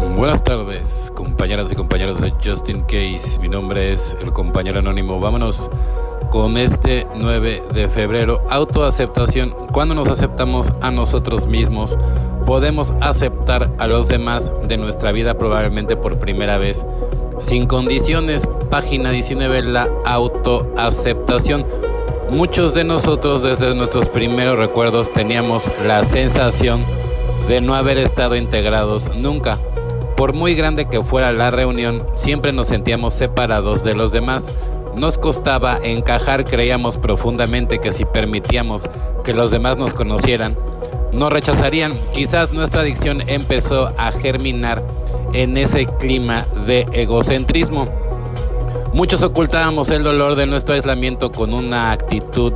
Buenas tardes, compañeras y compañeros de Justin Case. Mi nombre es el compañero anónimo. Vámonos con este 9 de febrero. Autoaceptación. Cuando nos aceptamos a nosotros mismos, podemos aceptar a los demás de nuestra vida probablemente por primera vez. Sin condiciones. Página 19. La autoaceptación. Muchos de nosotros desde nuestros primeros recuerdos teníamos la sensación de no haber estado integrados nunca. Por muy grande que fuera la reunión, siempre nos sentíamos separados de los demás. Nos costaba encajar, creíamos profundamente que si permitíamos que los demás nos conocieran, nos rechazarían. Quizás nuestra adicción empezó a germinar en ese clima de egocentrismo. Muchos ocultábamos el dolor de nuestro aislamiento con una actitud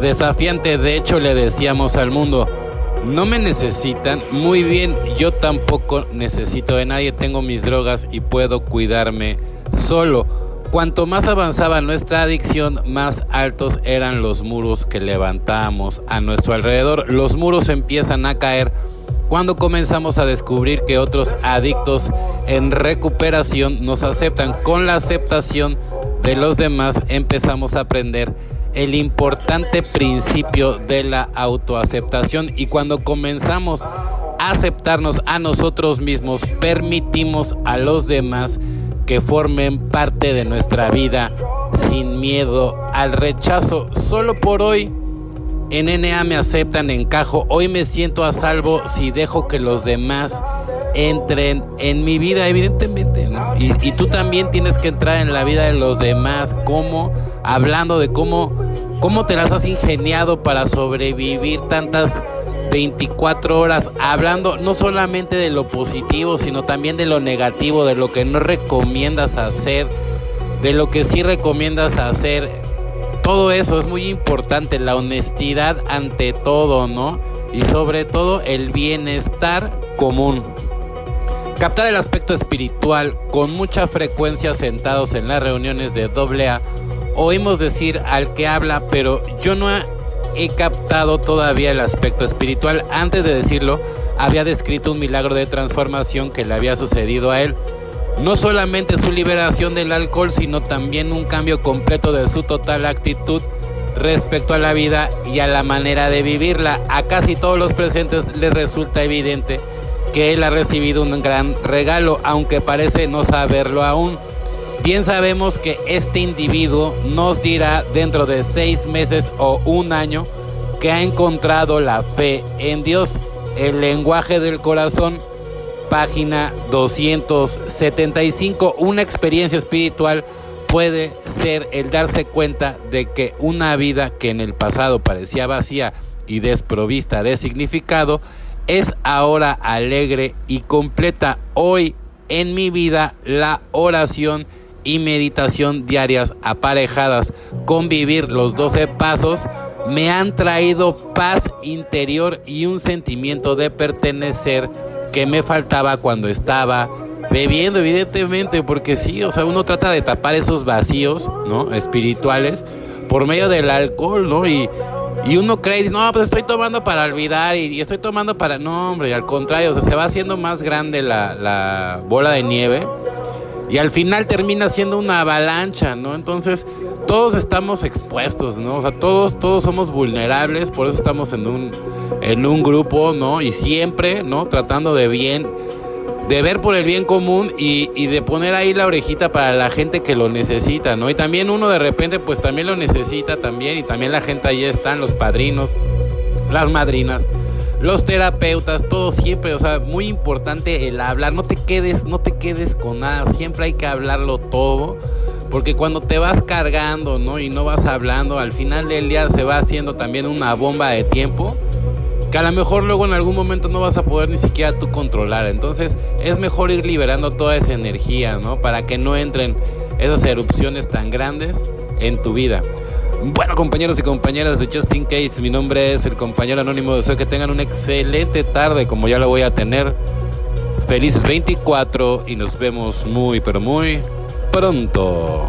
desafiante. De hecho, le decíamos al mundo, no me necesitan. Muy bien, yo tampoco necesito de nadie. Tengo mis drogas y puedo cuidarme solo. Cuanto más avanzaba nuestra adicción, más altos eran los muros que levantábamos a nuestro alrededor. Los muros empiezan a caer cuando comenzamos a descubrir que otros adictos en recuperación nos aceptan. Con la aceptación de los demás empezamos a aprender el importante principio de la autoaceptación y cuando comenzamos a aceptarnos a nosotros mismos, permitimos a los demás que formen parte de nuestra vida sin miedo al rechazo. Solo por hoy en NA me aceptan, encajo. Hoy me siento a salvo si dejo que los demás entren en mi vida, evidentemente. Y, y, tú también tienes que entrar en la vida de los demás. ¿Cómo? Hablando de cómo, cómo te las has ingeniado para sobrevivir tantas 24 horas. Hablando no solamente de lo positivo, sino también de lo negativo, de lo que no recomiendas hacer, de lo que sí recomiendas hacer. Todo eso es muy importante, la honestidad ante todo, ¿no? Y sobre todo el bienestar común. Captar el aspecto espiritual con mucha frecuencia sentados en las reuniones de AA. Oímos decir al que habla, pero yo no he captado todavía el aspecto espiritual. Antes de decirlo, había descrito un milagro de transformación que le había sucedido a él. No solamente su liberación del alcohol, sino también un cambio completo de su total actitud respecto a la vida y a la manera de vivirla. A casi todos los presentes les resulta evidente que él ha recibido un gran regalo, aunque parece no saberlo aún. Bien sabemos que este individuo nos dirá dentro de seis meses o un año que ha encontrado la fe en Dios. El lenguaje del corazón, página 275. Una experiencia espiritual puede ser el darse cuenta de que una vida que en el pasado parecía vacía y desprovista de significado, es ahora alegre y completa. Hoy en mi vida la oración y meditación diarias aparejadas con vivir los 12 pasos me han traído paz interior y un sentimiento de pertenecer que me faltaba cuando estaba bebiendo evidentemente porque sí, o sea, uno trata de tapar esos vacíos, ¿no? espirituales por medio del alcohol, ¿no? Y y uno cree, no, pues estoy tomando para olvidar y, estoy tomando para... No, hombre, al contrario, o sea, se va haciendo más grande la, la bola de nieve y al final termina siendo una avalancha, ¿no? Entonces, todos estamos expuestos, ¿no? O sea, todos, todos somos vulnerables, por eso estamos en un, en un grupo, ¿no? Y siempre, ¿no? Tratando de bien de ver por el bien común y, y, de poner ahí la orejita para la gente que lo necesita, ¿no? Y también uno de repente pues también lo necesita también y también la gente ahí están, los padrinos, las madrinas, los terapeutas, todo siempre, o sea, muy importante el hablar, no te quedes, no te quedes con nada, siempre hay que hablarlo todo. Porque cuando te vas cargando, ¿no? Y no vas hablando, al final del día se va haciendo también una bomba de tiempo que a lo mejor luego en algún momento no vas a poder ni siquiera tú controlar. Entonces es mejor ir liberando toda esa energía, ¿no? Para que no entren esas erupciones tan grandes en tu vida. Bueno, compañeros y compañeras de Justin Case, mi nombre es el compañero anónimo. Deseo que tengan una excelente tarde, como ya lo voy a tener. Felices 24 y nos vemos muy, pero muy pronto.